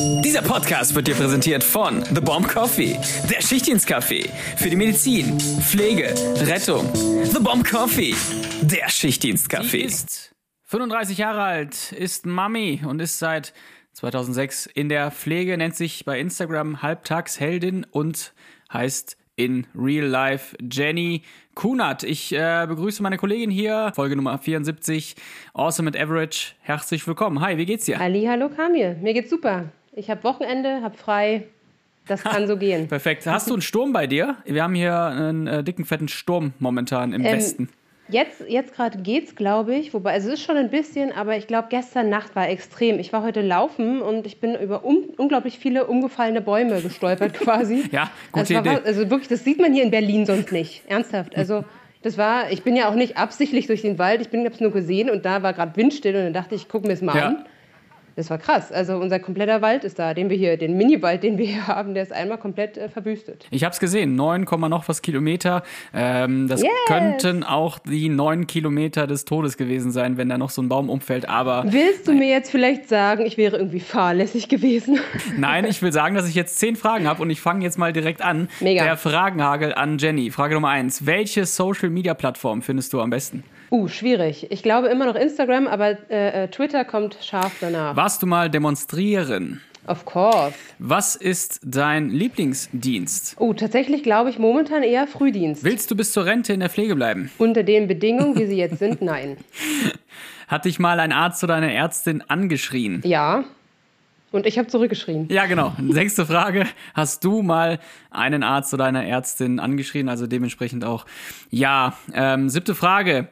Dieser Podcast wird dir präsentiert von The Bomb Coffee, der Schichtdienstkaffee für die Medizin, Pflege, Rettung. The Bomb Coffee, der Schichtdienstkaffee. ist 35 Jahre alt, ist Mami und ist seit 2006 in der Pflege, nennt sich bei Instagram Halbtagsheldin und heißt in Real Life Jenny Kunert. Ich äh, begrüße meine Kollegin hier, Folge Nummer 74, Awesome at Average. Herzlich willkommen. Hi, wie geht's dir? Ali, hallo Kamil. Mir geht's super. Ich habe Wochenende, habe frei. Das kann so gehen. Perfekt. Hast du einen Sturm bei dir? Wir haben hier einen äh, dicken, fetten Sturm momentan im ähm, Westen. Jetzt, jetzt gerade geht's, glaube ich. Wobei, also es ist schon ein bisschen, aber ich glaube, gestern Nacht war extrem. Ich war heute laufen und ich bin über un unglaublich viele umgefallene Bäume gestolpert quasi. ja, gute also, Idee. also wirklich, das sieht man hier in Berlin sonst nicht. Ernsthaft. Also das war, ich bin ja auch nicht absichtlich durch den Wald, ich bin, habe es nur gesehen und da war gerade windstill und dann dachte ich, ich gucke mir es mal ja. an. Das war krass. Also unser kompletter Wald ist da, den wir hier, den Mini-Wald, den wir hier haben, der ist einmal komplett äh, verwüstet. Ich habe es gesehen, 9, noch was Kilometer. Ähm, das yes. könnten auch die 9 Kilometer des Todes gewesen sein, wenn da noch so ein Baum umfällt. Aber willst du nein. mir jetzt vielleicht sagen, ich wäre irgendwie fahrlässig gewesen? Nein, ich will sagen, dass ich jetzt zehn Fragen habe und ich fange jetzt mal direkt an. Mega. Der Fragenhagel an Jenny. Frage Nummer eins: Welche Social-Media-Plattform findest du am besten? Uh, schwierig. Ich glaube immer noch Instagram, aber äh, äh, Twitter kommt scharf danach. Warst du mal demonstrieren? Of course. Was ist dein Lieblingsdienst? Oh, tatsächlich glaube ich momentan eher Frühdienst. Willst du bis zur Rente in der Pflege bleiben? Unter den Bedingungen, wie sie jetzt sind, nein. Hat dich mal ein Arzt oder eine Ärztin angeschrien? Ja. Und ich habe zurückgeschrien. Ja, genau. Sechste Frage. Hast du mal einen Arzt oder eine Ärztin angeschrien? Also dementsprechend auch ja. Ähm, siebte Frage.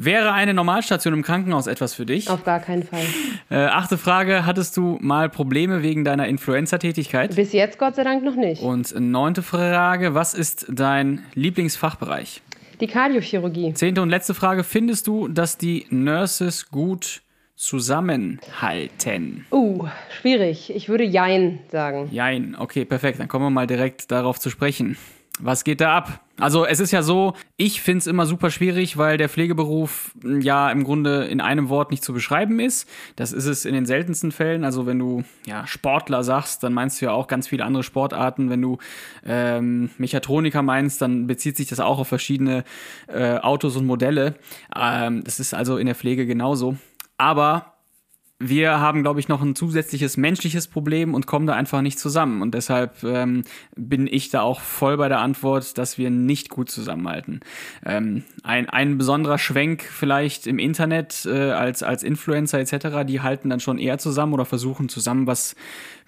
Wäre eine Normalstation im Krankenhaus etwas für dich? Auf gar keinen Fall. Äh, achte Frage, hattest du mal Probleme wegen deiner Influencer-Tätigkeit? Bis jetzt Gott sei Dank noch nicht. Und neunte Frage, was ist dein Lieblingsfachbereich? Die Kardiochirurgie. Zehnte und letzte Frage, findest du, dass die Nurses gut zusammenhalten? Uh, schwierig. Ich würde Jein sagen. Jein, okay, perfekt. Dann kommen wir mal direkt darauf zu sprechen. Was geht da ab? Also es ist ja so, ich finde es immer super schwierig, weil der Pflegeberuf hm, ja im Grunde in einem Wort nicht zu beschreiben ist. Das ist es in den seltensten Fällen. Also wenn du ja Sportler sagst, dann meinst du ja auch ganz viele andere Sportarten. Wenn du ähm, Mechatroniker meinst, dann bezieht sich das auch auf verschiedene äh, Autos und Modelle. Ähm, das ist also in der Pflege genauso. Aber wir haben, glaube ich, noch ein zusätzliches menschliches Problem und kommen da einfach nicht zusammen. Und deshalb ähm, bin ich da auch voll bei der Antwort, dass wir nicht gut zusammenhalten. Ähm, ein, ein besonderer Schwenk vielleicht im Internet äh, als, als Influencer etc., die halten dann schon eher zusammen oder versuchen zusammen was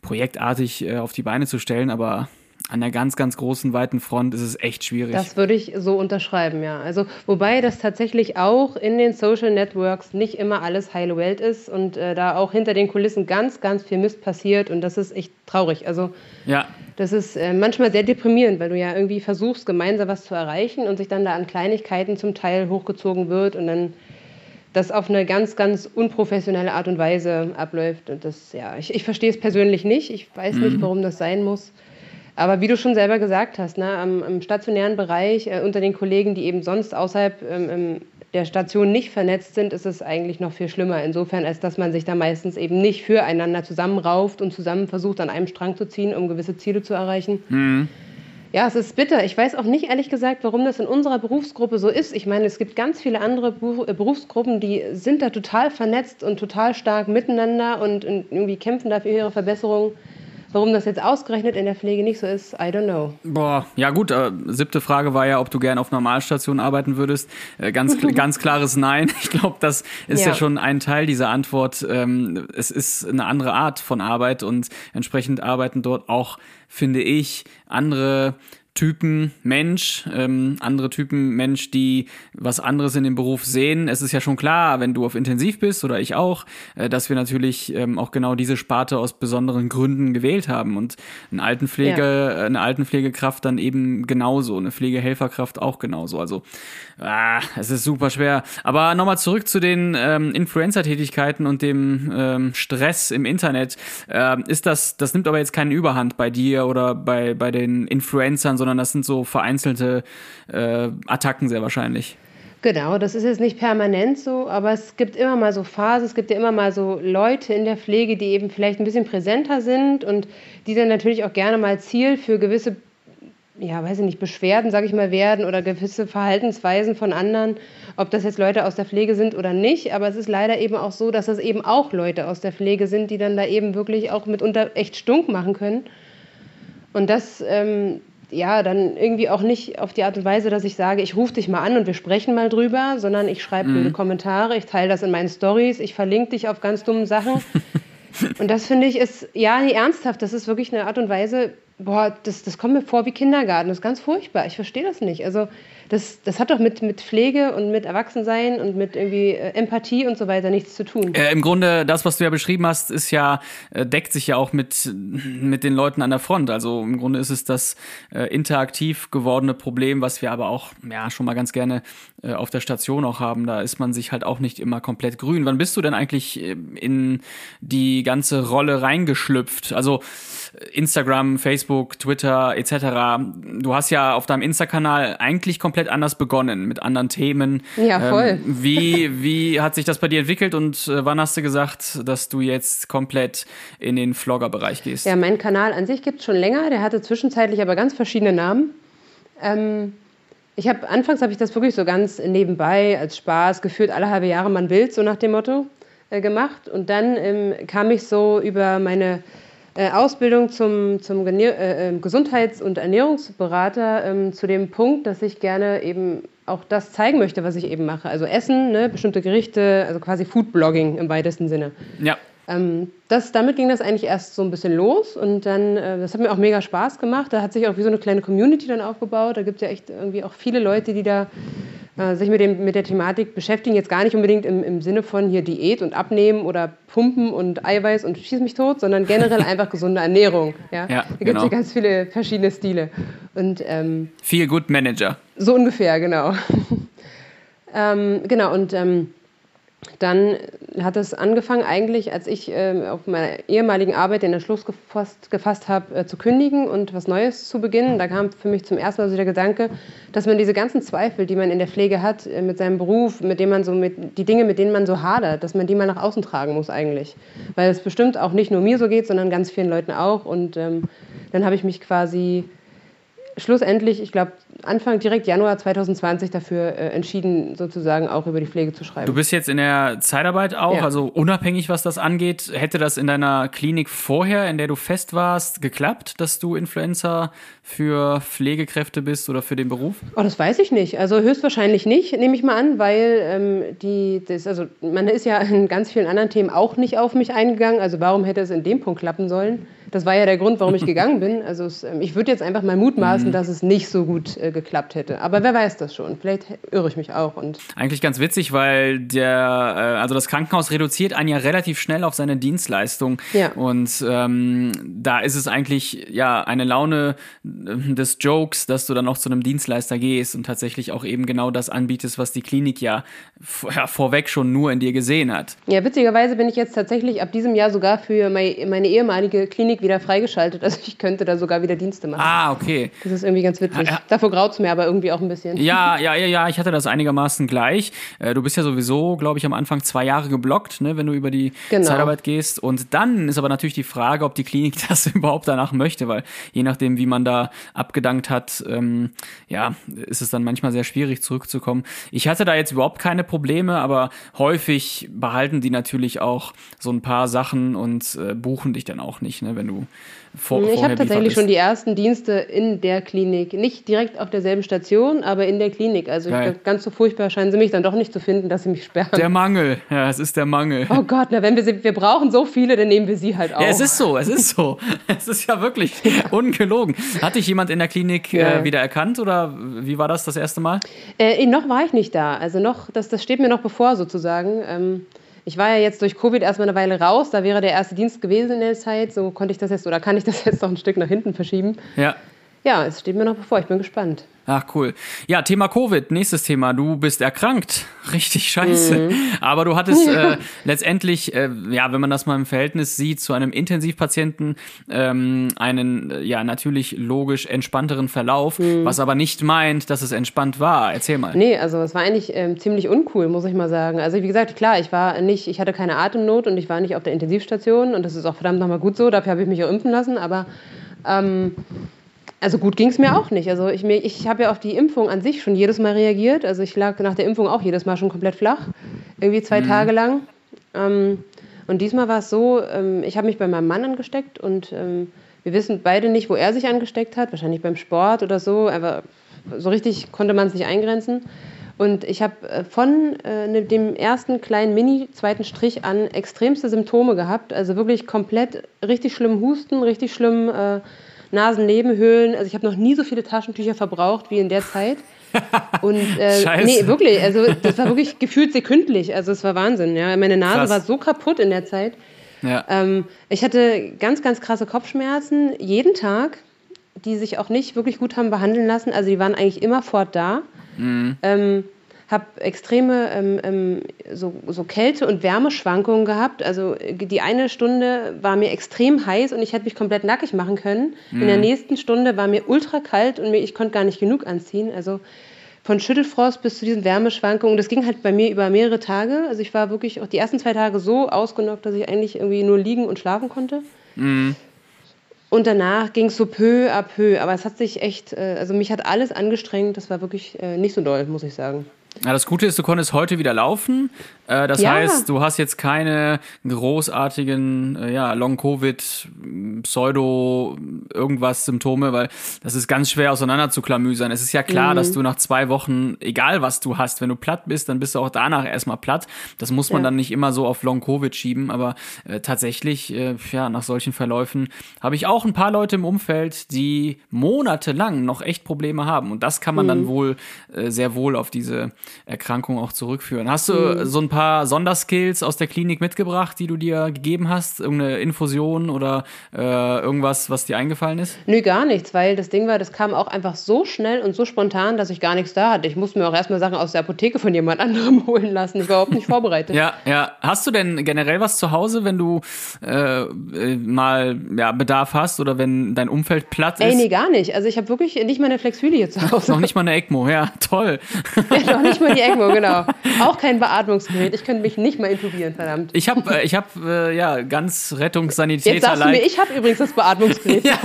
projektartig äh, auf die Beine zu stellen, aber an der ganz, ganz großen, weiten Front ist es echt schwierig. Das würde ich so unterschreiben, ja. Also, wobei das tatsächlich auch in den Social Networks nicht immer alles heile Welt ist und äh, da auch hinter den Kulissen ganz, ganz viel Mist passiert und das ist echt traurig. Also, ja. das ist äh, manchmal sehr deprimierend, weil du ja irgendwie versuchst, gemeinsam was zu erreichen und sich dann da an Kleinigkeiten zum Teil hochgezogen wird und dann das auf eine ganz, ganz unprofessionelle Art und Weise abläuft. Und das, ja, ich, ich verstehe es persönlich nicht. Ich weiß mhm. nicht, warum das sein muss. Aber wie du schon selber gesagt hast, ne, am, am stationären Bereich äh, unter den Kollegen, die eben sonst außerhalb ähm, der Station nicht vernetzt sind, ist es eigentlich noch viel schlimmer. Insofern, als dass man sich da meistens eben nicht füreinander zusammenrauft und zusammen versucht, an einem Strang zu ziehen, um gewisse Ziele zu erreichen. Mhm. Ja, es ist bitter. Ich weiß auch nicht ehrlich gesagt, warum das in unserer Berufsgruppe so ist. Ich meine, es gibt ganz viele andere äh, Berufsgruppen, die sind da total vernetzt und total stark miteinander und irgendwie kämpfen da für ihre Verbesserung. Warum das jetzt ausgerechnet in der Pflege nicht so ist, I don't know. Boah, ja gut, äh, siebte Frage war ja, ob du gern auf Normalstation arbeiten würdest. Äh, ganz, ganz klares Nein. Ich glaube, das ist ja. ja. schon ein Teil dieser Antwort. Ähm, es ist eine andere Art von Arbeit und entsprechend arbeiten dort auch, finde ich, andere Typen Mensch, ähm, andere Typen Mensch, die was anderes in dem Beruf sehen. Es ist ja schon klar, wenn du auf Intensiv bist oder ich auch, äh, dass wir natürlich ähm, auch genau diese Sparte aus besonderen Gründen gewählt haben und eine Altenpflege, ja. eine Altenpflegekraft dann eben genauso, eine Pflegehelferkraft auch genauso. Also ah, es ist super schwer. Aber nochmal zurück zu den ähm, Influencer-Tätigkeiten und dem ähm, Stress im Internet. Ähm, ist das, das nimmt aber jetzt keine Überhand bei dir oder bei bei den Influencern sondern das sind so vereinzelte äh, Attacken sehr wahrscheinlich. Genau, das ist jetzt nicht permanent so, aber es gibt immer mal so Phasen, es gibt ja immer mal so Leute in der Pflege, die eben vielleicht ein bisschen präsenter sind und die dann natürlich auch gerne mal Ziel für gewisse, ja, weiß ich nicht, Beschwerden, sage ich mal, werden oder gewisse Verhaltensweisen von anderen, ob das jetzt Leute aus der Pflege sind oder nicht. Aber es ist leider eben auch so, dass das eben auch Leute aus der Pflege sind, die dann da eben wirklich auch mitunter echt stunk machen können. Und das, ähm, ja, dann irgendwie auch nicht auf die Art und Weise, dass ich sage, ich rufe dich mal an und wir sprechen mal drüber, sondern ich schreibe mhm. Kommentare, ich teile das in meinen Stories, ich verlinke dich auf ganz dummen Sachen. und das finde ich ist, ja, nee, ernsthaft, das ist wirklich eine Art und Weise, boah, das, das kommt mir vor wie Kindergarten, das ist ganz furchtbar, ich verstehe das nicht. Also das, das hat doch mit, mit Pflege und mit Erwachsensein und mit irgendwie äh, Empathie und so weiter nichts zu tun. Äh, Im Grunde, das, was du ja beschrieben hast, ist ja, äh, deckt sich ja auch mit, mit den Leuten an der Front. Also im Grunde ist es das äh, interaktiv gewordene Problem, was wir aber auch ja schon mal ganz gerne äh, auf der Station auch haben. Da ist man sich halt auch nicht immer komplett grün. Wann bist du denn eigentlich äh, in die ganze Rolle reingeschlüpft? Also Instagram, Facebook, Twitter etc. Du hast ja auf deinem Insta-Kanal eigentlich komplett anders begonnen, mit anderen Themen. Ja, voll. Ähm, wie, wie hat sich das bei dir entwickelt und äh, wann hast du gesagt, dass du jetzt komplett in den Vlogger-Bereich gehst? Ja, mein Kanal an sich gibt es schon länger. Der hatte zwischenzeitlich aber ganz verschiedene Namen. Ähm, ich habe anfangs habe ich das wirklich so ganz nebenbei als Spaß geführt, alle halbe Jahre mal ein Bild, so nach dem Motto äh, gemacht. Und dann ähm, kam ich so über meine äh, Ausbildung zum, zum äh, ähm, Gesundheits- und Ernährungsberater ähm, zu dem Punkt, dass ich gerne eben auch das zeigen möchte, was ich eben mache. Also Essen, ne, bestimmte Gerichte, also quasi Foodblogging im weitesten Sinne. Ja. Ähm, das, damit ging das eigentlich erst so ein bisschen los und dann, äh, das hat mir auch mega Spaß gemacht. Da hat sich auch wie so eine kleine Community dann aufgebaut. Da gibt es ja echt irgendwie auch viele Leute, die da äh, sich mit, dem, mit der Thematik beschäftigen. Jetzt gar nicht unbedingt im, im Sinne von hier Diät und Abnehmen oder Pumpen und Eiweiß und Schieß mich tot, sondern generell einfach gesunde Ernährung. Ja? ja da gibt es genau. ja ganz viele verschiedene Stile. Und, ähm, Feel Good Manager. So ungefähr, genau. ähm, genau, und ähm, dann hat es angefangen, eigentlich, als ich äh, auf meiner ehemaligen Arbeit den Entschluss gefasst, gefasst habe, äh, zu kündigen und was Neues zu beginnen. Da kam für mich zum ersten Mal so der Gedanke, dass man diese ganzen Zweifel, die man in der Pflege hat, äh, mit seinem Beruf, mit dem man so mit, die Dinge, mit denen man so hadert, dass man die mal nach außen tragen muss eigentlich. Weil es bestimmt auch nicht nur mir so geht, sondern ganz vielen Leuten auch. Und ähm, dann habe ich mich quasi schlussendlich, ich glaube, Anfang direkt Januar 2020 dafür äh, entschieden, sozusagen auch über die Pflege zu schreiben. Du bist jetzt in der Zeitarbeit auch, ja. also unabhängig, was das angeht. Hätte das in deiner Klinik vorher, in der du fest warst, geklappt, dass du Influencer für Pflegekräfte bist oder für den Beruf? Oh, das weiß ich nicht. Also höchstwahrscheinlich nicht, nehme ich mal an, weil ähm, die, das, also man ist ja in ganz vielen anderen Themen auch nicht auf mich eingegangen. Also warum hätte es in dem Punkt klappen sollen? Das war ja der Grund, warum ich gegangen bin. Also es, ähm, ich würde jetzt einfach mal mutmaßen, mhm. dass es nicht so gut äh, geklappt hätte. Aber wer weiß das schon? Vielleicht irre ich mich auch. Und Eigentlich ganz witzig, weil der, äh, also das Krankenhaus reduziert einen ja relativ schnell auf seine Dienstleistung. Ja. Und ähm, da ist es eigentlich ja eine Laune äh, des Jokes, dass du dann auch zu einem Dienstleister gehst und tatsächlich auch eben genau das anbietest, was die Klinik ja, ja vorweg schon nur in dir gesehen hat. Ja, witzigerweise bin ich jetzt tatsächlich ab diesem Jahr sogar für meine ehemalige Klinik wieder freigeschaltet. Also ich könnte da sogar wieder Dienste machen. Ah, okay. Das ist irgendwie ganz witzig. Ja, Davor graut es mir aber irgendwie auch ein bisschen. Ja, ja, ja, ja, ich hatte das einigermaßen gleich. Äh, du bist ja sowieso, glaube ich, am Anfang zwei Jahre geblockt, ne, wenn du über die genau. Zeitarbeit gehst. Und dann ist aber natürlich die Frage, ob die Klinik das überhaupt danach möchte, weil je nachdem, wie man da abgedankt hat, ähm, ja, ist es dann manchmal sehr schwierig zurückzukommen. Ich hatte da jetzt überhaupt keine Probleme, aber häufig behalten die natürlich auch so ein paar Sachen und äh, buchen dich dann auch nicht, ne, wenn du vor, Ich habe tatsächlich schon die ersten Dienste in der Klinik. Nicht direkt auf derselben Station, aber in der Klinik. Also ich, ganz so furchtbar scheinen sie mich dann doch nicht zu finden, dass sie mich sperren. Der Mangel, ja, es ist der Mangel. Oh Gott, na, wenn wir sie, wir brauchen so viele, dann nehmen wir sie halt auch. Ja, es ist so, es ist so. es ist ja wirklich ungelogen. Hat dich jemand in der Klinik ja. äh, wieder erkannt oder wie war das das erste Mal? Äh, noch war ich nicht da. Also noch, das, das steht mir noch bevor sozusagen. Ähm, ich war ja jetzt durch Covid erstmal eine Weile raus, da wäre der erste Dienst gewesen in der Zeit, so konnte ich das jetzt oder kann ich das jetzt noch ein Stück nach hinten verschieben. Ja. Ja, es steht mir noch bevor, ich bin gespannt. Ach, cool. Ja, Thema Covid, nächstes Thema. Du bist erkrankt. Richtig scheiße. Mhm. Aber du hattest äh, letztendlich, äh, ja, wenn man das mal im Verhältnis sieht, zu einem Intensivpatienten ähm, einen, äh, ja, natürlich logisch entspannteren Verlauf, mhm. was aber nicht meint, dass es entspannt war. Erzähl mal. Nee, also es war eigentlich ähm, ziemlich uncool, muss ich mal sagen. Also wie gesagt, klar, ich war nicht, ich hatte keine Atemnot und ich war nicht auf der Intensivstation und das ist auch verdammt nochmal gut so, dafür habe ich mich auch impfen lassen, aber ähm, also gut ging es mir auch nicht. Also ich, ich habe ja auf die Impfung an sich schon jedes Mal reagiert. Also ich lag nach der Impfung auch jedes Mal schon komplett flach, irgendwie zwei mhm. Tage lang. Ähm, und diesmal war es so, ähm, ich habe mich bei meinem Mann angesteckt und ähm, wir wissen beide nicht, wo er sich angesteckt hat. Wahrscheinlich beim Sport oder so. Aber so richtig konnte man es nicht eingrenzen. Und ich habe äh, von äh, ne, dem ersten kleinen Mini-zweiten Strich an extremste Symptome gehabt. Also wirklich komplett richtig schlimm Husten, richtig schlimm äh, Nasennebenhöhlen. Also ich habe noch nie so viele Taschentücher verbraucht wie in der Zeit. Und äh, nee, wirklich, also das war wirklich gefühlt sekündlich. Also es war Wahnsinn. Ja, meine Nase Krass. war so kaputt in der Zeit. Ja. Ähm, ich hatte ganz, ganz krasse Kopfschmerzen jeden Tag, die sich auch nicht wirklich gut haben behandeln lassen. Also die waren eigentlich immer fort da. Mhm. Ähm, habe extreme ähm, ähm, so, so Kälte- und Wärmeschwankungen gehabt. Also die eine Stunde war mir extrem heiß und ich hätte mich komplett nackig machen können. Mhm. In der mhm. nächsten Stunde war mir ultra kalt und ich konnte gar nicht genug anziehen. Also von Schüttelfrost bis zu diesen Wärmeschwankungen. Das ging halt bei mir über mehrere Tage. Also ich war wirklich auch die ersten zwei Tage so ausgenockt, dass ich eigentlich irgendwie nur liegen und schlafen konnte. Mhm. Und danach ging es so peu à peu. Aber es hat sich echt, äh, also mich hat alles angestrengt. Das war wirklich äh, nicht so doll, muss ich sagen. Ja, das Gute ist, du konntest heute wieder laufen. Äh, das ja. heißt, du hast jetzt keine großartigen äh, ja, Long-Covid, Pseudo, irgendwas Symptome, weil das ist ganz schwer auseinander zu klamüsern. Es ist ja klar, mhm. dass du nach zwei Wochen, egal was du hast, wenn du platt bist, dann bist du auch danach erstmal platt. Das muss man ja. dann nicht immer so auf Long-Covid schieben, aber äh, tatsächlich, äh, ja, nach solchen Verläufen habe ich auch ein paar Leute im Umfeld, die monatelang noch echt Probleme haben. Und das kann man mhm. dann wohl äh, sehr wohl auf diese Erkrankung auch zurückführen. Hast du mhm. so ein paar Sonderskills aus der Klinik mitgebracht, die du dir gegeben hast? Irgendeine Infusion oder äh, irgendwas, was dir eingefallen ist? Nö, gar nichts, weil das Ding war, das kam auch einfach so schnell und so spontan, dass ich gar nichts da hatte. Ich musste mir auch erstmal Sachen aus der Apotheke von jemand anderem holen lassen. Ich war überhaupt nicht vorbereitet. ja, ja. Hast du denn generell was zu Hause, wenn du äh, äh, mal ja, Bedarf hast oder wenn dein Umfeld platt ist? Ey, nee, gar nicht. Also ich habe wirklich nicht mal eine Flexulie zu Hause. noch nicht mal eine ECMO, ja, toll. ja, noch nicht mal die ECMO, genau. Auch kein Beatmungsgerät. Ich könnte mich nicht mal intubieren, verdammt. Ich habe äh, ich hab, äh, ja ganz Rettungssanitäter. Jetzt sagst du mir, ich habe übrigens das Beatmungsgerät. ja.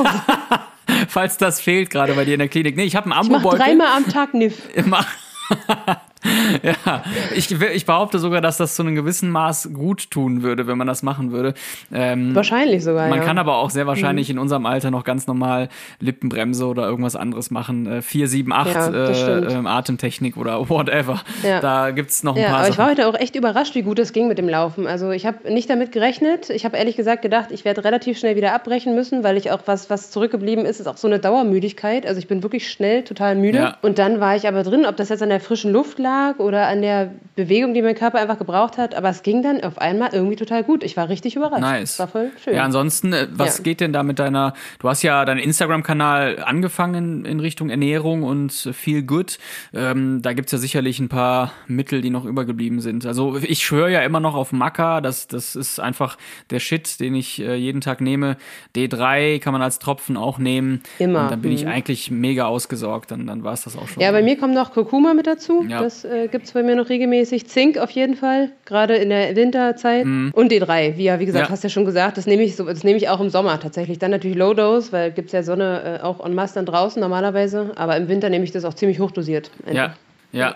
Falls das fehlt gerade bei dir in der Klinik. Nee, ich habe einen Ambobeutel. Ich mach dreimal am Tag Niff. ja, ich, ich behaupte sogar, dass das zu einem gewissen Maß gut tun würde, wenn man das machen würde. Ähm, wahrscheinlich sogar. Man ja. kann aber auch sehr wahrscheinlich mhm. in unserem Alter noch ganz normal Lippenbremse oder irgendwas anderes machen. Äh, 4, 7, 8 ja, äh, äh, Atemtechnik oder whatever. Ja. Da gibt es noch ein paar aber Sachen. ich war heute auch echt überrascht, wie gut es ging mit dem Laufen. Also ich habe nicht damit gerechnet. Ich habe ehrlich gesagt gedacht, ich werde relativ schnell wieder abbrechen müssen, weil ich auch was, was zurückgeblieben ist, ist auch so eine Dauermüdigkeit. Also ich bin wirklich schnell total müde. Und dann war ich aber drin, ob das jetzt an der frischen Luft lag oder an der Bewegung, die mein Körper einfach gebraucht hat. Aber es ging dann auf einmal irgendwie total gut. Ich war richtig überrascht. Nice. War voll schön. Ja, ansonsten, äh, was ja. geht denn da mit deiner, du hast ja deinen Instagram-Kanal angefangen in Richtung Ernährung und Feel Good. Ähm, da es ja sicherlich ein paar Mittel, die noch übergeblieben sind. Also ich schwöre ja immer noch auf Maca. Das, das ist einfach der Shit, den ich äh, jeden Tag nehme. D3 kann man als Tropfen auch nehmen. Immer. Und dann bin mhm. ich eigentlich mega ausgesorgt. Dann, dann war es das auch schon. Ja, bei mir kommt noch Kurkuma mit dazu. Ja. Das äh, gibt es bei mir noch regelmäßig. Zink auf jeden Fall, gerade in der Winterzeit. Mhm. Und D3, wie, ja, wie gesagt, ja. hast ja schon gesagt, das nehme ich, so, das nehme ich auch im Sommer tatsächlich. Dann natürlich Low Dose, weil gibt es ja Sonne äh, auch en masse dann draußen normalerweise. Aber im Winter nehme ich das auch ziemlich hochdosiert. Ja, ja.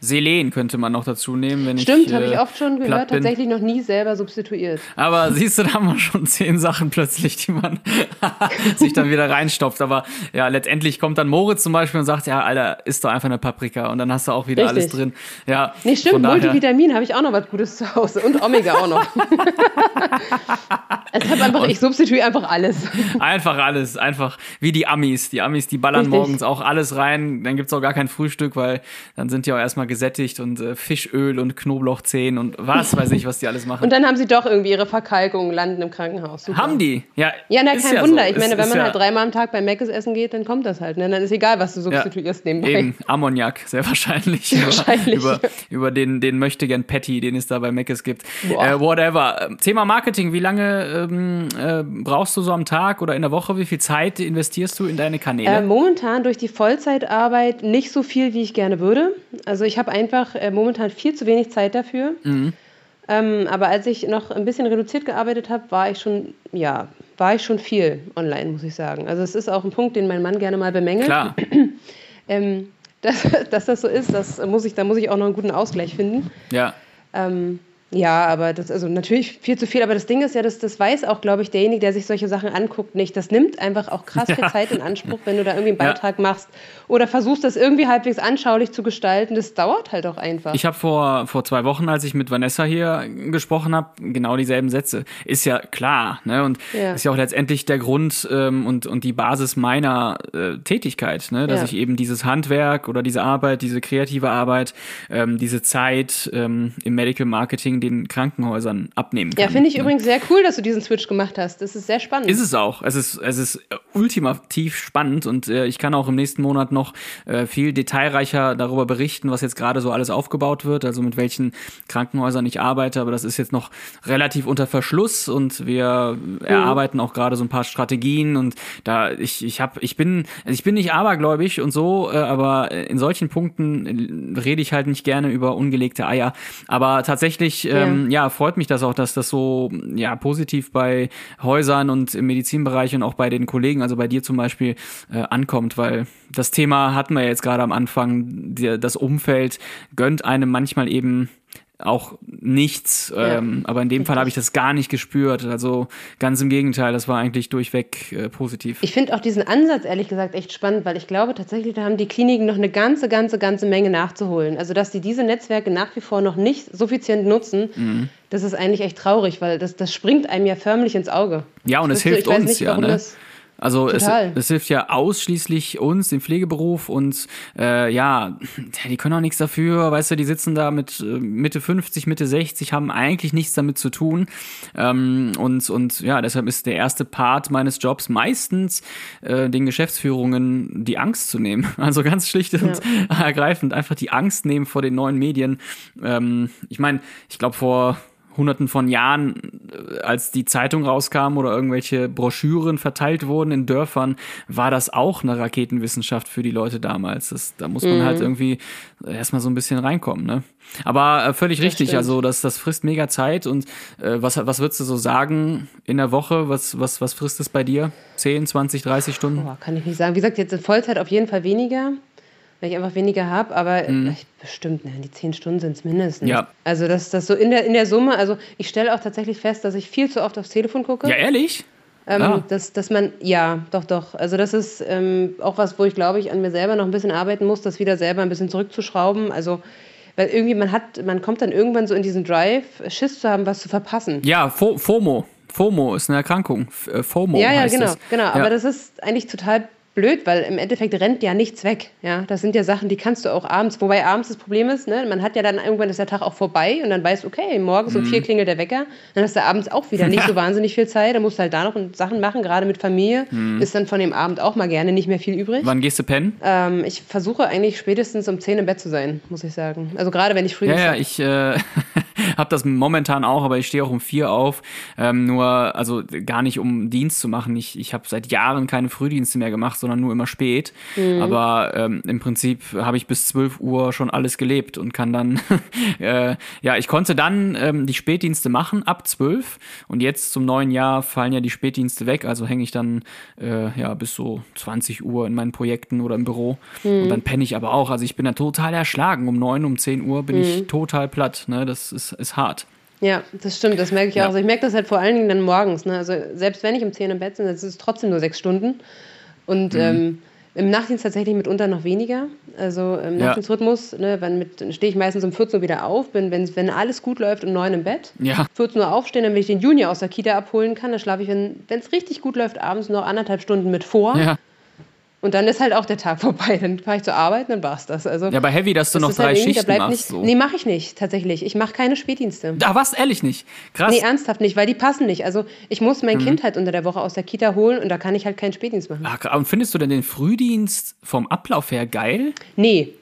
Selen könnte man noch dazu nehmen, wenn Stimmt, ich. Stimmt, habe ich äh, oft schon gehört, tatsächlich noch nie selber substituiert. Aber siehst du, da haben wir schon zehn Sachen plötzlich, die man sich dann wieder reinstopft. Aber ja, letztendlich kommt dann Moritz zum Beispiel und sagt, ja, Alter, isst doch einfach eine Paprika und dann hast du auch wieder Richtig. alles drin. Ja, nee, stimmt, Multivitamin habe ich auch noch was Gutes zu Hause und Omega auch noch. es hat einfach, ich substituiere einfach alles. Einfach alles, einfach wie die Amis. Die Amis, die ballern Richtig. morgens auch alles rein, dann gibt es auch gar kein Frühstück, weil dann sind die auch erstmal gesättigt und äh, Fischöl und Knoblauchzehen und was weiß ich, was die alles machen. Und dann haben sie doch irgendwie ihre Verkalkung, landen im Krankenhaus. Super. Haben die? Ja, ja na, kein ja Wunder. So. Ich meine, wenn man ja halt dreimal am Tag bei Mc's essen geht, dann kommt das halt. Ne? Dann ist egal, was du substituierst ja, nebenbei. Eben, Ammoniak, sehr wahrscheinlich. wahrscheinlich. über, über den, den Möchtegern Patty, den es da bei Mc's gibt. Äh, whatever. Thema Marketing, wie lange ähm, äh, brauchst du so am Tag oder in der Woche? Wie viel Zeit investierst du in deine Kanäle? Äh, momentan durch die Vollzeitarbeit nicht so viel, wie ich gerne würde. Also ich habe einfach äh, momentan viel zu wenig Zeit dafür. Mhm. Ähm, aber als ich noch ein bisschen reduziert gearbeitet habe, war ich schon, ja, war ich schon viel online, muss ich sagen. Also es ist auch ein Punkt, den mein Mann gerne mal bemängelt. Klar. ähm, dass, dass, das so ist, das muss ich, da muss ich auch noch einen guten Ausgleich finden. Ja. Ähm, ja, aber das, also natürlich viel zu viel, aber das Ding ist ja, das, das weiß auch, glaube ich, derjenige, der sich solche Sachen anguckt, nicht. Das nimmt einfach auch krass viel ja. Zeit in Anspruch, wenn du da irgendwie einen Beitrag ja. machst oder versuchst, das irgendwie halbwegs anschaulich zu gestalten. Das dauert halt auch einfach. Ich habe vor, vor zwei Wochen, als ich mit Vanessa hier gesprochen habe, genau dieselben Sätze. Ist ja klar, ne? Und ja. ist ja auch letztendlich der Grund ähm, und, und die Basis meiner äh, Tätigkeit, ne? Dass ich eben dieses Handwerk oder diese Arbeit, diese kreative Arbeit, ähm, diese Zeit ähm, im Medical Marketing den Krankenhäusern abnehmen kann. Ja, finde ich ne? übrigens sehr cool, dass du diesen Switch gemacht hast. Das ist sehr spannend. Ist es auch. Es ist, es ist ultimativ spannend und äh, ich kann auch im nächsten Monat noch äh, viel detailreicher darüber berichten, was jetzt gerade so alles aufgebaut wird, also mit welchen Krankenhäusern ich arbeite. Aber das ist jetzt noch relativ unter Verschluss und wir mhm. erarbeiten auch gerade so ein paar Strategien und da ich, ich habe, ich bin, also ich bin nicht abergläubig und so, äh, aber in solchen Punkten rede ich halt nicht gerne über ungelegte Eier. Aber tatsächlich ähm, ja. freut mich das auch, dass das so ja positiv bei Häusern und im Medizinbereich und auch bei den Kollegen, also bei dir zum Beispiel, äh, ankommt, weil das Thema hatten wir jetzt gerade am Anfang, die, das Umfeld gönnt einem manchmal eben auch nichts. Ja, ähm, aber in dem Fall habe ich das gar nicht gespürt. Also ganz im Gegenteil, das war eigentlich durchweg äh, positiv. Ich finde auch diesen Ansatz ehrlich gesagt echt spannend, weil ich glaube tatsächlich, da haben die Kliniken noch eine ganze, ganze, ganze Menge nachzuholen. Also dass die diese Netzwerke nach wie vor noch nicht suffizient nutzen, mhm. das ist eigentlich echt traurig, weil das, das springt einem ja förmlich ins Auge. Ja, und es hilft uns nicht, ja. Ne? Das, also es, es, hilft ja ausschließlich uns, dem Pflegeberuf und äh, ja, die können auch nichts dafür, weißt du, die sitzen da mit äh, Mitte 50, Mitte 60, haben eigentlich nichts damit zu tun ähm, und, und ja, deshalb ist der erste Part meines Jobs meistens äh, den Geschäftsführungen die Angst zu nehmen. Also ganz schlicht und ja. ergreifend einfach die Angst nehmen vor den neuen Medien. Ähm, ich meine, ich glaube vor hunderten von Jahren, äh, als die Zeitung rauskam oder irgendwelche Broschüren verteilt wurden in Dörfern, war das auch eine Raketenwissenschaft für die Leute damals. Das, da muss man mhm. halt irgendwie erstmal so ein bisschen reinkommen, ne? Aber äh, völlig das richtig, stimmt. also das, das frisst mega Zeit und äh, was, was würdest du so sagen in der Woche? Was, was, was frisst es bei dir? 10, 20, 30 Stunden? Oh, kann ich nicht sagen. Wie gesagt, jetzt in Vollzeit auf jeden Fall weniger weil ich einfach weniger habe, aber mhm. ich, bestimmt, ne, die zehn Stunden sind es mindestens. Ja. Also das, das so in der, in der Summe, also ich stelle auch tatsächlich fest, dass ich viel zu oft aufs Telefon gucke. Ja, ehrlich? Ähm, ah. dass, dass man, ja, doch, doch. Also das ist ähm, auch was, wo ich glaube ich an mir selber noch ein bisschen arbeiten muss, das wieder selber ein bisschen zurückzuschrauben. Also weil irgendwie man hat, man kommt dann irgendwann so in diesen Drive, Schiss zu haben, was zu verpassen. Ja, FOMO. FOMO ist eine Erkrankung. Äh, FOMO. Ja, ja, genau, das. genau. Ja. Aber das ist eigentlich total blöd, weil im Endeffekt rennt ja nichts weg. Ja, das sind ja Sachen, die kannst du auch abends. Wobei abends das Problem ist, ne, man hat ja dann irgendwann ist der Tag auch vorbei und dann weißt du, okay, morgens um mhm. vier klingelt der Wecker, dann hast du abends auch wieder nicht so wahnsinnig viel Zeit. Dann musst du halt da noch Sachen machen, gerade mit Familie. Mhm. Ist dann von dem Abend auch mal gerne nicht mehr viel übrig. Wann gehst du pennen? Ähm, ich versuche eigentlich spätestens um zehn im Bett zu sein, muss ich sagen. Also gerade wenn ich früh. Ja, ja, ich äh, habe das momentan auch, aber ich stehe auch um vier auf. Ähm, nur, also gar nicht um Dienst zu machen. Ich, ich habe seit Jahren keine Frühdienste mehr gemacht, sondern nur immer spät. Mhm. Aber ähm, im Prinzip habe ich bis 12 Uhr schon alles gelebt und kann dann, äh, ja, ich konnte dann ähm, die Spätdienste machen ab 12 und jetzt zum neuen Jahr fallen ja die Spätdienste weg, also hänge ich dann äh, ja bis so 20 Uhr in meinen Projekten oder im Büro mhm. und dann penne ich aber auch. Also ich bin da total erschlagen. Um 9, um 10 Uhr bin mhm. ich total platt. Ne? Das ist, ist hart. Ja, das stimmt, das merke ich ja. auch. Also ich merke das halt vor allen Dingen dann morgens. Ne? Also selbst wenn ich um 10 im Bett bin, das ist trotzdem nur sechs Stunden. Und mhm. ähm, im Nachtdienst tatsächlich mitunter noch weniger. Also im ja. Nachtdienstrhythmus, ne, stehe ich meistens um 14 Uhr wieder auf, bin, wenn, wenn alles gut läuft, um 9 im Bett. Ja. 14 Uhr aufstehen, damit ich den Junior aus der Kita abholen kann. Dann schlafe ich, wenn es richtig gut läuft, abends noch anderthalb Stunden mit vor. Ja. Und dann ist halt auch der Tag vorbei. Dann fahre ich zur Arbeit und dann war es das. Also, ja, aber heavy, dass du das noch drei halt Schichten machst. Nicht, so. Nee, mache ich nicht, tatsächlich. Ich mache keine Spätdienste. Da was? Ehrlich nicht? Krass. Nee, ernsthaft nicht, weil die passen nicht. Also ich muss mein mhm. Kind halt unter der Woche aus der Kita holen und da kann ich halt keinen Spätdienst machen. Ach, und findest du denn den Frühdienst vom Ablauf her geil? Nee,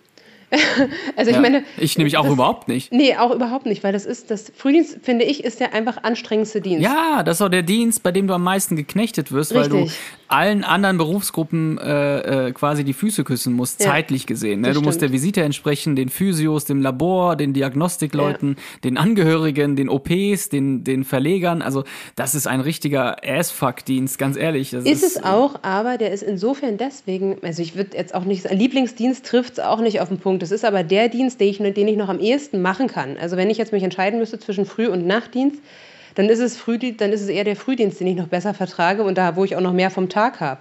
also ich ja, meine. Ich nehme ich auch das, überhaupt nicht. Nee, auch überhaupt nicht, weil das ist, das Frühdienst, finde ich, ist der einfach anstrengendste Dienst. Ja, das ist auch der Dienst, bei dem du am meisten geknechtet wirst, Richtig. weil du allen anderen Berufsgruppen äh, äh, quasi die Füße küssen musst, ja, zeitlich gesehen. Ne? Du musst der Visite entsprechen, den Physios, dem Labor, den Diagnostikleuten, ja. den Angehörigen, den OPs, den, den Verlegern. Also das ist ein richtiger Assfuck-Dienst, ganz ehrlich. Ist, ist es auch, aber der ist insofern deswegen, also ich würde jetzt auch nicht, Lieblingsdienst trifft es auch nicht auf den Punkt. Das ist aber der Dienst, den ich, den ich noch am ehesten machen kann. Also wenn ich jetzt mich entscheiden müsste zwischen Früh- und Nachtdienst, dann ist es Frühdienst, dann ist es eher der Frühdienst, den ich noch besser vertrage und da, wo ich auch noch mehr vom Tag habe.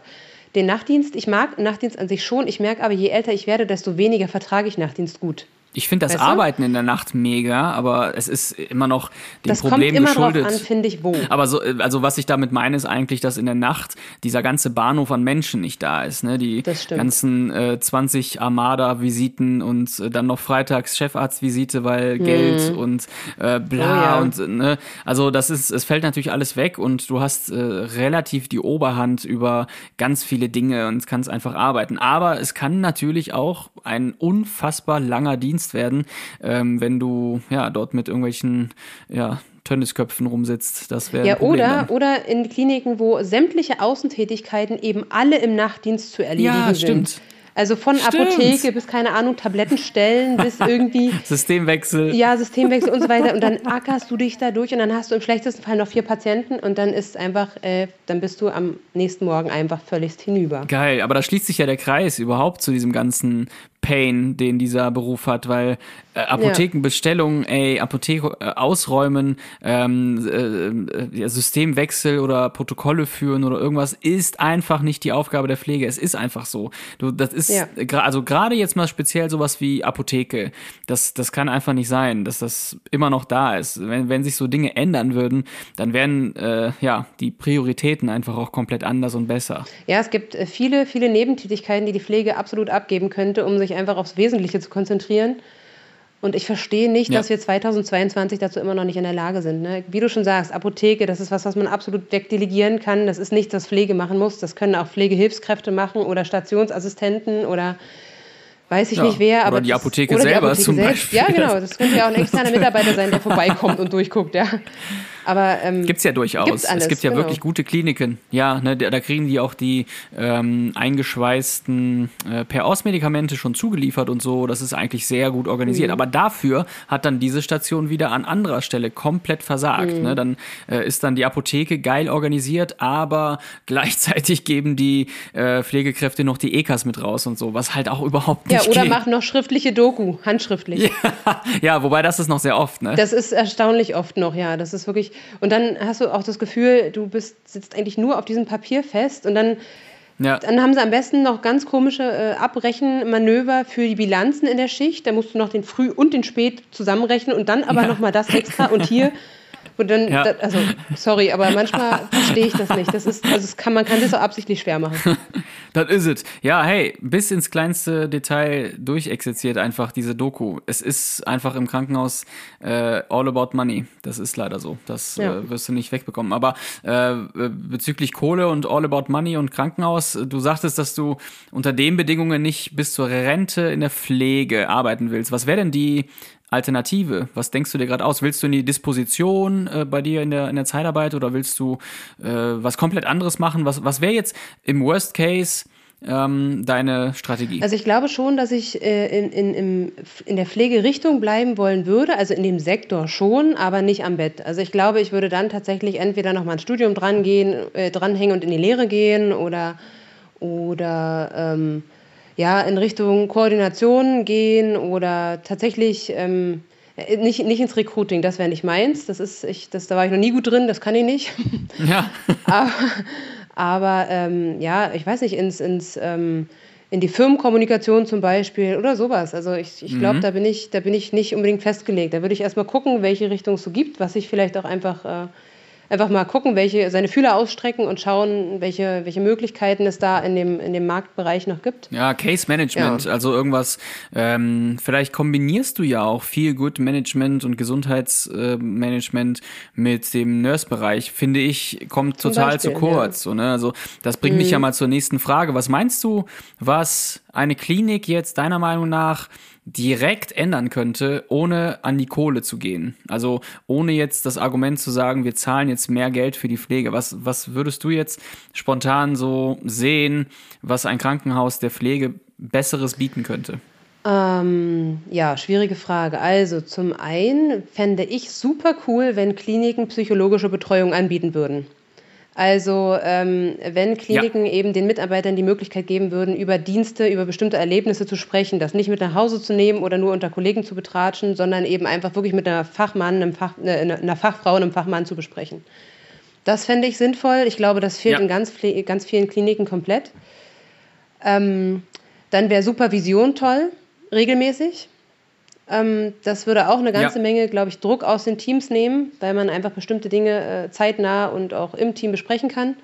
Den Nachtdienst, ich mag Nachtdienst an sich schon, ich merke aber, je älter ich werde, desto weniger vertrage ich Nachtdienst gut. Ich finde das weißt du? Arbeiten in der Nacht mega, aber es ist immer noch dem das Problem kommt immer geschuldet. Drauf an, finde ich, wo. Aber so, also was ich damit meine, ist eigentlich, dass in der Nacht dieser ganze Bahnhof an Menschen nicht da ist. Ne? Die ganzen äh, 20 Armada-Visiten und äh, dann noch freitags Chefarztvisite, weil mhm. Geld und äh, bla oh, ja. und ne? also das ist, es fällt natürlich alles weg und du hast äh, relativ die Oberhand über ganz viele Dinge und kannst einfach arbeiten. Aber es kann natürlich auch ein unfassbar langer Dienst genutzt werden, ähm, wenn du ja dort mit irgendwelchen ja, Tönnisköpfen rumsitzt. Das wäre ja oder oder in Kliniken, wo sämtliche Außentätigkeiten eben alle im Nachtdienst zu erledigen ja, stimmt. sind. Also von Stimmt. Apotheke bis, keine Ahnung, Tabletten stellen bis irgendwie. Systemwechsel. Ja, Systemwechsel und so weiter. Und dann ackerst du dich da durch und dann hast du im schlechtesten Fall noch vier Patienten und dann ist einfach, äh, dann bist du am nächsten Morgen einfach völligst hinüber. Geil, aber da schließt sich ja der Kreis überhaupt zu diesem ganzen Pain, den dieser Beruf hat, weil äh, Apothekenbestellungen, ey, Apotheke äh, ausräumen, ähm, äh, äh, Systemwechsel oder Protokolle führen oder irgendwas ist einfach nicht die Aufgabe der Pflege. Es ist einfach so. Du, das ist ja. also gerade jetzt mal speziell sowas wie Apotheke. Das, das kann einfach nicht sein, dass das immer noch da ist. Wenn, wenn sich so Dinge ändern würden, dann wären äh, ja die Prioritäten einfach auch komplett anders und besser. Ja, es gibt äh, viele, viele Nebentätigkeiten, die die Pflege absolut abgeben könnte, um sich einfach aufs Wesentliche zu konzentrieren. Und ich verstehe nicht, ja. dass wir 2022 dazu immer noch nicht in der Lage sind. Ne? Wie du schon sagst, Apotheke, das ist was, was man absolut wegdelegieren kann. Das ist nichts, was Pflege machen muss. Das können auch Pflegehilfskräfte machen oder Stationsassistenten oder weiß ich ja, nicht wer. Aber oder die Apotheke das, selber die Apotheke zum selbst. Beispiel. Ja, genau. Das könnte ja auch ein externer Mitarbeiter sein, der vorbeikommt und durchguckt. Ja. Aber ähm, gibt's ja durchaus. Alles, es gibt ja genau. wirklich gute Kliniken. Ja, ne, da, kriegen die auch die ähm, eingeschweißten äh, Per-Aus-Medikamente schon zugeliefert und so. Das ist eigentlich sehr gut organisiert. Mhm. Aber dafür hat dann diese Station wieder an anderer Stelle komplett versagt. Mhm. Ne? Dann äh, ist dann die Apotheke geil organisiert, aber gleichzeitig geben die äh, Pflegekräfte noch die EKs mit raus und so, was halt auch überhaupt nicht Ja, oder geht. machen noch schriftliche Doku, handschriftlich. Ja, ja, wobei das ist noch sehr oft. Ne? Das ist erstaunlich oft noch, ja. Das ist wirklich und dann hast du auch das Gefühl, du bist, sitzt eigentlich nur auf diesem Papier fest und dann ja. Dann haben sie am besten noch ganz komische äh, Abrechenmanöver für die Bilanzen in der Schicht. Da musst du noch den Früh- und den Spät zusammenrechnen und dann aber ja. nochmal das extra. Und hier und dann, ja. da, also, sorry, aber manchmal verstehe ich das nicht. Das ist, also das kann, man kann das auch absichtlich schwer machen. das ist es. Ja, hey, bis ins kleinste Detail durchexerziert einfach diese Doku. Es ist einfach im Krankenhaus äh, all about money. Das ist leider so. Das ja. äh, wirst du nicht wegbekommen. Aber äh, bezüglich Kohle und all about money und Krankenhaus, du sagtest, dass du unter den Bedingungen nicht bis zur Rente in der Pflege arbeiten willst. Was wäre denn die Alternative? Was denkst du dir gerade aus? Willst du in die Disposition äh, bei dir in der, in der Zeitarbeit oder willst du äh, was komplett anderes machen? Was, was wäre jetzt im Worst Case ähm, deine Strategie? Also ich glaube schon, dass ich äh, in, in, in, in der Pflegerichtung bleiben wollen würde, also in dem Sektor schon, aber nicht am Bett. Also ich glaube, ich würde dann tatsächlich entweder noch mal ein Studium dran gehen, äh, dranhängen und in die Lehre gehen oder, oder ähm, ja, in Richtung Koordination gehen oder tatsächlich ähm, nicht, nicht ins Recruiting, das wäre nicht meins. Das ist, ich, das, da war ich noch nie gut drin, das kann ich nicht. Ja. aber aber ähm, ja, ich weiß nicht, ins, ins, ähm, in die Firmenkommunikation zum Beispiel oder sowas. Also ich, ich glaube, mhm. da, bin ich, da bin ich nicht unbedingt festgelegt. Da würde ich erstmal gucken, welche Richtung es so gibt, was ich vielleicht auch einfach. Äh, einfach mal gucken, welche seine Fühler ausstrecken und schauen, welche, welche Möglichkeiten es da in dem, in dem Marktbereich noch gibt. Ja, Case Management, ja. also irgendwas, ähm, vielleicht kombinierst du ja auch viel Good Management und Gesundheitsmanagement äh, mit dem Nurse-Bereich, finde ich, kommt Zum total Beispiel, zu kurz. Ja. So, ne? Also das bringt mhm. mich ja mal zur nächsten Frage. Was meinst du, was eine Klinik jetzt deiner Meinung nach direkt ändern könnte, ohne an die Kohle zu gehen. Also ohne jetzt das Argument zu sagen, wir zahlen jetzt mehr Geld für die Pflege. Was, was würdest du jetzt spontan so sehen, was ein Krankenhaus der Pflege Besseres bieten könnte? Ähm, ja, schwierige Frage. Also zum einen fände ich super cool, wenn Kliniken psychologische Betreuung anbieten würden. Also ähm, wenn Kliniken ja. eben den Mitarbeitern die Möglichkeit geben würden, über Dienste, über bestimmte Erlebnisse zu sprechen, das nicht mit nach Hause zu nehmen oder nur unter Kollegen zu betratschen, sondern eben einfach wirklich mit einer Fachmann, einem Fach, äh, einer Fachfrau, einem Fachmann zu besprechen. Das fände ich sinnvoll. Ich glaube, das fehlt ja. in ganz, ganz vielen Kliniken komplett. Ähm, dann wäre Supervision toll, regelmäßig. Ähm, das würde auch eine ganze ja. Menge, glaube ich, Druck aus den Teams nehmen, weil man einfach bestimmte Dinge äh, zeitnah und auch im Team besprechen kann.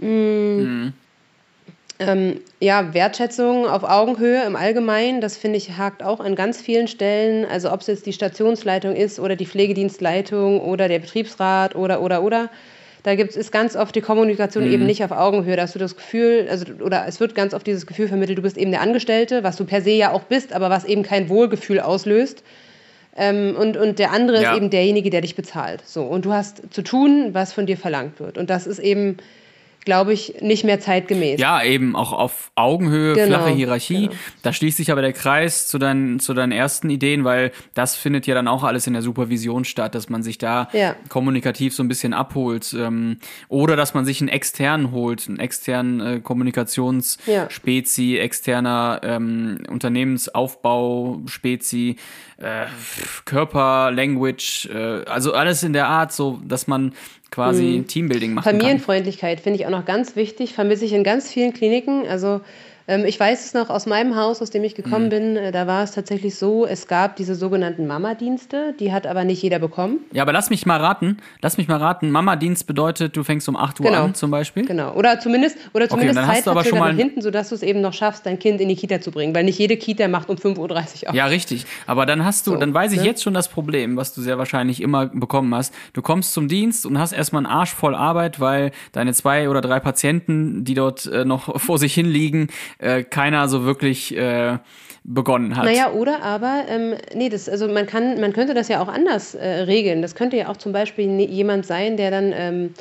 Mm. Mhm. Ähm, ja, Wertschätzung auf Augenhöhe im Allgemeinen, das finde ich hakt auch an ganz vielen Stellen. Also ob es jetzt die Stationsleitung ist oder die Pflegedienstleitung oder der Betriebsrat oder oder oder. Da gibt es ganz oft die Kommunikation mhm. eben nicht auf Augenhöhe. Da hast du das Gefühl, also, oder es wird ganz oft dieses Gefühl vermittelt, du bist eben der Angestellte, was du per se ja auch bist, aber was eben kein Wohlgefühl auslöst. Ähm, und, und der andere ja. ist eben derjenige, der dich bezahlt. So, und du hast zu tun, was von dir verlangt wird. Und das ist eben glaube ich, nicht mehr zeitgemäß. Ja, eben auch auf Augenhöhe, genau, flache Hierarchie. Genau. Da schließt sich aber der Kreis zu deinen, zu deinen ersten Ideen, weil das findet ja dann auch alles in der Supervision statt, dass man sich da ja. kommunikativ so ein bisschen abholt. Ähm, oder dass man sich einen externen holt, einen externen äh, Kommunikationsspezi, ja. externer ähm, Unternehmensaufbau, Spezi, äh, Körper, Language, äh, also alles in der Art, so dass man quasi mhm. Teambuilding machen Familienfreundlichkeit finde ich auch noch ganz wichtig, vermisse ich in ganz vielen Kliniken. Also ich weiß es noch aus meinem Haus, aus dem ich gekommen mhm. bin, äh, da war es tatsächlich so, es gab diese sogenannten Mama-Dienste, die hat aber nicht jeder bekommen. Ja, aber lass mich mal raten, lass mich mal raten, Mama-Dienst bedeutet, du fängst um 8 Uhr genau. an zum Beispiel? Genau, oder zumindest, oder zumindest okay, Zeitverzögert nach hinten, sodass du es eben noch schaffst, dein Kind in die Kita zu bringen, weil nicht jede Kita macht um 5.30 Uhr auf. Ja, richtig, aber dann hast du, so, dann weiß ich ne? jetzt schon das Problem, was du sehr wahrscheinlich immer bekommen hast. Du kommst zum Dienst und hast erstmal einen Arsch voll Arbeit, weil deine zwei oder drei Patienten, die dort äh, noch vor sich hin liegen, äh, keiner so wirklich äh, begonnen hat. Naja, oder aber, ähm, nee, das, also man kann, man könnte das ja auch anders äh, regeln. Das könnte ja auch zum Beispiel ne, jemand sein, der dann ähm,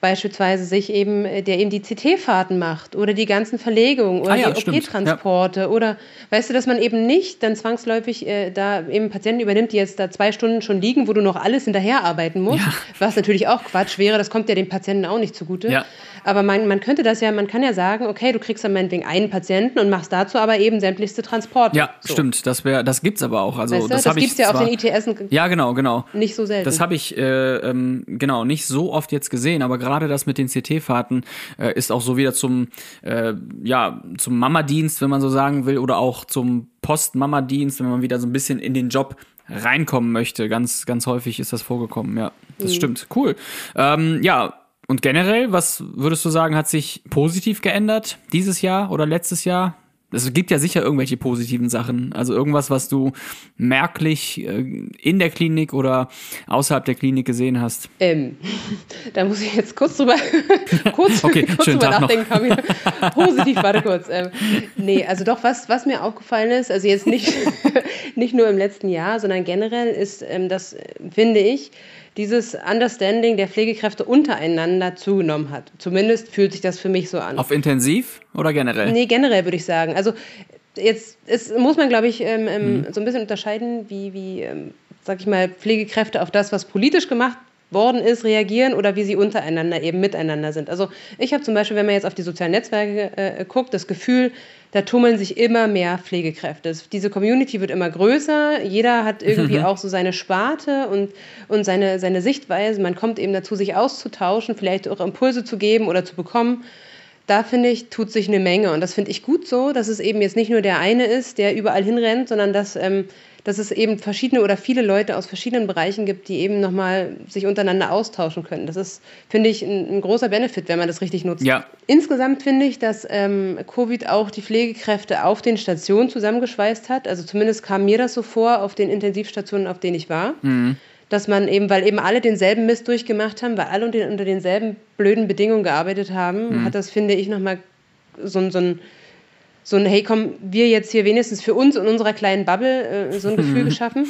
beispielsweise sich eben, äh, der eben die CT-Fahrten macht oder die ganzen Verlegungen oder ah, ja, die OP-Transporte ja. oder weißt du, dass man eben nicht dann zwangsläufig äh, da eben Patienten übernimmt, die jetzt da zwei Stunden schon liegen, wo du noch alles hinterherarbeiten musst, ja. was natürlich auch Quatsch wäre, das kommt ja den Patienten auch nicht zugute. Aber man, man könnte das ja, man kann ja sagen, okay, du kriegst dann meinetwegen einen Patienten und machst dazu aber eben sämtlichste Transporte. Ja, so. stimmt, das wäre, das gibt's aber auch. Also weißt du, das, das gibt's ja auf den ITS. Ja, genau, genau. Nicht so selten. Das habe ich äh, ähm, genau nicht so oft jetzt gesehen, aber gerade das mit den CT-Fahrten äh, ist auch so wieder zum äh, ja zum Mama-Dienst, wenn man so sagen will, oder auch zum Post-Mama-Dienst, wenn man wieder so ein bisschen in den Job reinkommen möchte. Ganz, ganz häufig ist das vorgekommen, ja. Das mhm. stimmt. Cool. Ähm, ja, und generell, was würdest du sagen, hat sich positiv geändert dieses Jahr oder letztes Jahr? Es gibt ja sicher irgendwelche positiven Sachen. Also irgendwas, was du merklich äh, in der Klinik oder außerhalb der Klinik gesehen hast. Ähm, da muss ich jetzt kurz drüber, kurz, okay, kurz drüber Tag nachdenken. Positiv, warte kurz. Ähm, nee, also doch, was, was mir aufgefallen ist, also jetzt nicht, nicht nur im letzten Jahr, sondern generell ist, ähm, das finde ich, dieses Understanding der Pflegekräfte untereinander zugenommen hat. Zumindest fühlt sich das für mich so an. Auf intensiv oder generell? Nee, generell würde ich sagen. Also jetzt ist, muss man, glaube ich, ähm, ähm, mhm. so ein bisschen unterscheiden, wie, wie ähm, sag ich mal, Pflegekräfte auf das, was politisch gemacht worden ist, reagieren oder wie sie untereinander eben miteinander sind. Also ich habe zum Beispiel, wenn man jetzt auf die sozialen Netzwerke äh, guckt, das Gefühl, da tummeln sich immer mehr Pflegekräfte. Diese Community wird immer größer, jeder hat irgendwie mhm. auch so seine Sparte und, und seine, seine Sichtweise. Man kommt eben dazu, sich auszutauschen, vielleicht auch Impulse zu geben oder zu bekommen. Da finde ich, tut sich eine Menge. Und das finde ich gut so, dass es eben jetzt nicht nur der eine ist, der überall hinrennt, sondern dass ähm, dass es eben verschiedene oder viele Leute aus verschiedenen Bereichen gibt, die eben nochmal sich untereinander austauschen können. Das ist, finde ich, ein, ein, großer Benefit, wenn man das richtig nutzt. Ja. Insgesamt finde ich, dass ähm, Covid auch die Pflegekräfte auf den Stationen zusammengeschweißt hat. Also zumindest kam mir das so vor auf den Intensivstationen, auf denen ich war. Mhm dass man eben, weil eben alle denselben Mist durchgemacht haben, weil alle unter, denselben blöden Bedingungen gearbeitet haben, mhm. hat das, finde ich, nochmal so, so ein so ein, hey, komm, wir jetzt hier wenigstens für uns und unserer kleinen Bubble äh, so ein Gefühl geschaffen.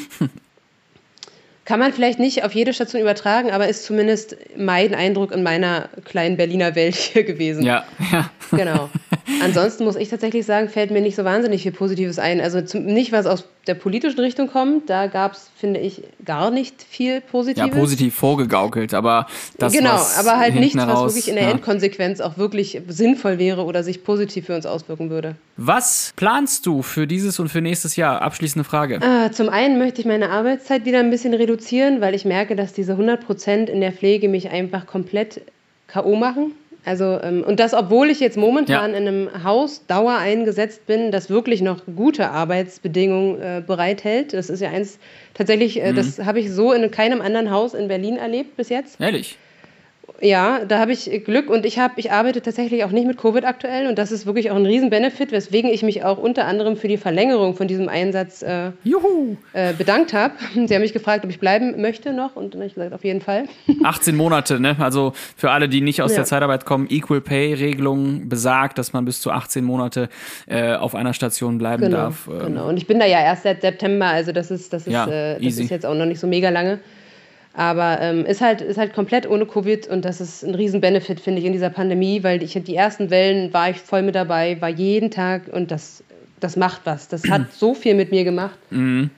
Kann man vielleicht nicht auf jede Station übertragen, aber ist zumindest mein Eindruck in meiner kleinen Berliner Welt hier gewesen. Ja, ja. Genau. Ansonsten muss ich tatsächlich sagen, fällt mir nicht so wahnsinnig viel Positives ein. Also zum, nicht, was aus der politischen Richtung kommt, da gab es, finde ich, gar nicht viel Positives. Ja, positiv vorgegaukelt, aber das Genau, aber halt nichts, was wirklich in der ja. Endkonsequenz auch wirklich sinnvoll wäre oder sich positiv für uns auswirken würde. Was planst du für dieses und für nächstes Jahr? Abschließende Frage. Äh, zum einen möchte ich meine Arbeitszeit wieder ein bisschen reduzieren, weil ich merke, dass diese 100 Prozent in der Pflege mich einfach komplett K.O. machen. Also, ähm, und das, obwohl ich jetzt momentan ja. in einem Haus Dauer eingesetzt bin, das wirklich noch gute Arbeitsbedingungen äh, bereithält. Das ist ja eins, tatsächlich, äh, mhm. das habe ich so in keinem anderen Haus in Berlin erlebt bis jetzt. Ehrlich? Ja, da habe ich Glück und ich habe, ich arbeite tatsächlich auch nicht mit Covid aktuell und das ist wirklich auch ein Riesen-Benefit, weswegen ich mich auch unter anderem für die Verlängerung von diesem Einsatz äh, äh, bedankt habe. Sie haben mich gefragt, ob ich bleiben möchte noch und dann habe ich gesagt, auf jeden Fall. 18 Monate, ne? Also für alle, die nicht aus ja. der Zeitarbeit kommen, Equal Pay-Regelung besagt, dass man bis zu 18 Monate äh, auf einer Station bleiben genau, darf. Ähm. Genau, und ich bin da ja erst seit September, also das ist, das ist, ja, äh, das ist jetzt auch noch nicht so mega lange. Aber ähm, ist, halt, ist halt komplett ohne Covid und das ist ein Riesen-Benefit, finde ich, in dieser Pandemie, weil ich die ersten Wellen war ich voll mit dabei, war jeden Tag und das, das macht was. Das hat so viel mit mir gemacht, mhm.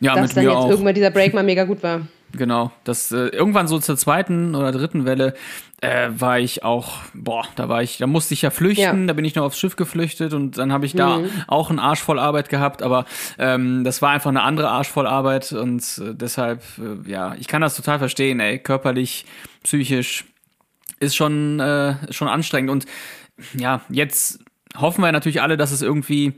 ja, dass dann jetzt auch. irgendwann dieser Break mal mega gut war. Genau, das äh, irgendwann so zur zweiten oder dritten Welle äh, war ich auch, boah, da war ich, da musste ich ja flüchten, ja. da bin ich noch aufs Schiff geflüchtet und dann habe ich da mhm. auch einen Arsch voll Arbeit gehabt, aber ähm, das war einfach eine andere Arsch voll Arbeit und äh, deshalb, äh, ja, ich kann das total verstehen, ey, körperlich, psychisch ist schon, äh, schon anstrengend und ja, jetzt hoffen wir natürlich alle, dass es irgendwie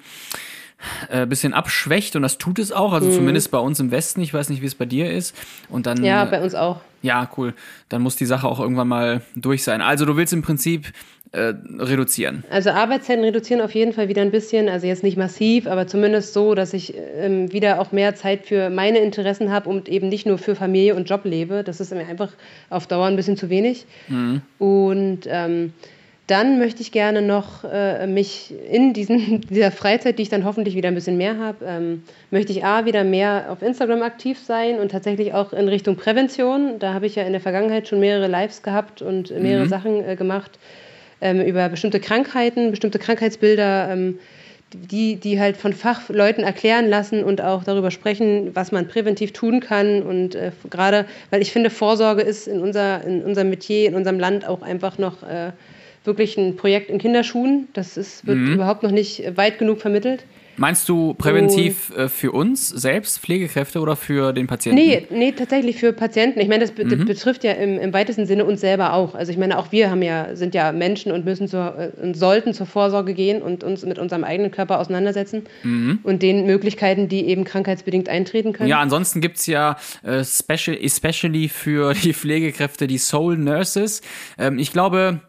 äh, bisschen abschwächt und das tut es auch, also mhm. zumindest bei uns im Westen. Ich weiß nicht, wie es bei dir ist. Und dann. Ja, bei uns auch. Ja, cool. Dann muss die Sache auch irgendwann mal durch sein. Also du willst im Prinzip äh, reduzieren. Also Arbeitszeiten reduzieren auf jeden Fall wieder ein bisschen, also jetzt nicht massiv, aber zumindest so, dass ich ähm, wieder auch mehr Zeit für meine Interessen habe und eben nicht nur für Familie und Job lebe. Das ist mir einfach auf Dauer ein bisschen zu wenig. Mhm. Und ähm, dann möchte ich gerne noch äh, mich in diesen, dieser Freizeit, die ich dann hoffentlich wieder ein bisschen mehr habe, ähm, möchte ich A, wieder mehr auf Instagram aktiv sein und tatsächlich auch in Richtung Prävention. Da habe ich ja in der Vergangenheit schon mehrere Lives gehabt und mehrere mhm. Sachen äh, gemacht ähm, über bestimmte Krankheiten, bestimmte Krankheitsbilder, ähm, die, die halt von Fachleuten erklären lassen und auch darüber sprechen, was man präventiv tun kann. Und äh, gerade, weil ich finde, Vorsorge ist in, unser, in unserem Metier, in unserem Land auch einfach noch. Äh, wirklich ein Projekt in Kinderschuhen. Das ist, wird mhm. überhaupt noch nicht weit genug vermittelt. Meinst du präventiv oh. für uns selbst, Pflegekräfte oder für den Patienten? Nee, nee tatsächlich für Patienten. Ich meine, das, be mhm. betrifft ja im, im, weitesten Sinne uns selber auch. Also ich meine, auch wir haben ja, sind ja Menschen und müssen zur, äh, und sollten zur Vorsorge gehen und uns mit unserem eigenen Körper auseinandersetzen mhm. und den Möglichkeiten, die eben krankheitsbedingt eintreten können. Ja, ansonsten gibt es ja äh, special, especially für die Pflegekräfte die Soul Nurses. Ähm, ich glaube,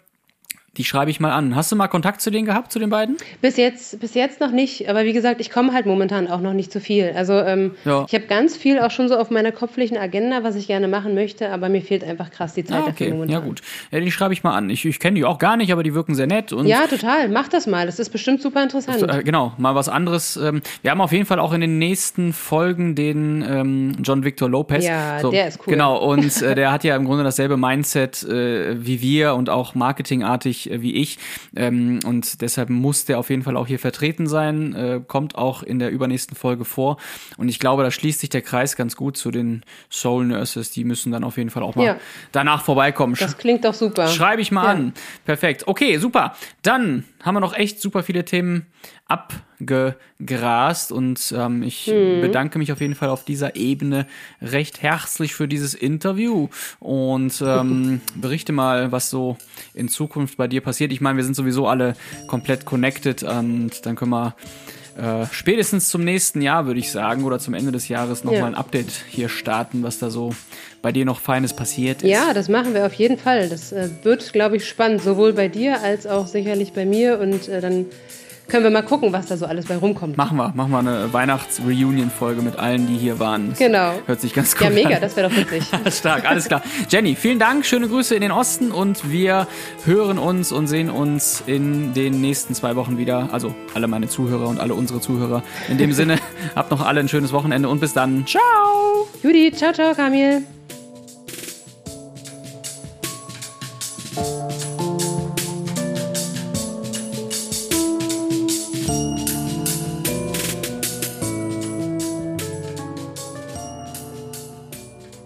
die schreibe ich mal an. Hast du mal Kontakt zu denen gehabt, zu den beiden? Bis jetzt, bis jetzt noch nicht. Aber wie gesagt, ich komme halt momentan auch noch nicht zu viel. Also ähm, ja. ich habe ganz viel auch schon so auf meiner kopflichen Agenda, was ich gerne machen möchte, aber mir fehlt einfach krass die Zeit ah, okay. dafür momentan. Ja gut, ja, die schreibe ich mal an. Ich, ich kenne die auch gar nicht, aber die wirken sehr nett. Und ja, total. Mach das mal. Das ist bestimmt super interessant. Äh, genau, mal was anderes. Ähm, wir haben auf jeden Fall auch in den nächsten Folgen den ähm, John Victor Lopez. Ja, so, der ist cool. Genau, und äh, der hat ja im Grunde dasselbe Mindset äh, wie wir und auch marketingartig äh, wie ich. Ähm, und deshalb muss der auf jeden Fall auch hier vertreten sein. Äh, kommt auch in der übernächsten Folge vor. Und ich glaube, da schließt sich der Kreis ganz gut zu den Soul Nurses. Die müssen dann auf jeden Fall auch mal ja. danach vorbeikommen. Das klingt doch super. Schreibe ich mal ja. an. Perfekt. Okay, super. Dann haben wir noch echt super viele Themen abgegrast und ähm, ich mhm. bedanke mich auf jeden Fall auf dieser Ebene recht herzlich für dieses Interview und ähm, berichte mal, was so in Zukunft bei dir passiert. Ich meine, wir sind sowieso alle komplett connected und dann können wir äh, spätestens zum nächsten Jahr, würde ich sagen, oder zum Ende des Jahres nochmal Ja. ein Update hier starten, was da so bei dir noch Feines passiert ist. Ja, das machen wir auf jeden Fall. Das äh, wird, glaube ich, spannend, sowohl bei dir als auch sicherlich bei mir. Und äh, dann können wir mal gucken, was da so alles bei rumkommt. Machen wir, machen wir eine Weihnachts-Reunion-Folge mit allen, die hier waren. Das Genau. Hört sich ganz gut Ja, an. mega, das wäre doch witzig. Stark, alles klar. Jenny, vielen Dank, schöne Grüße in den Osten und wir hören uns und sehen uns in den nächsten zwei Wochen wieder. Also alle meine Zuhörer und alle unsere Zuhörer. In dem Sinne, habt noch alle ein schönes Wochenende und bis dann. Ciao! Judy, ciao, ciao, Kamil.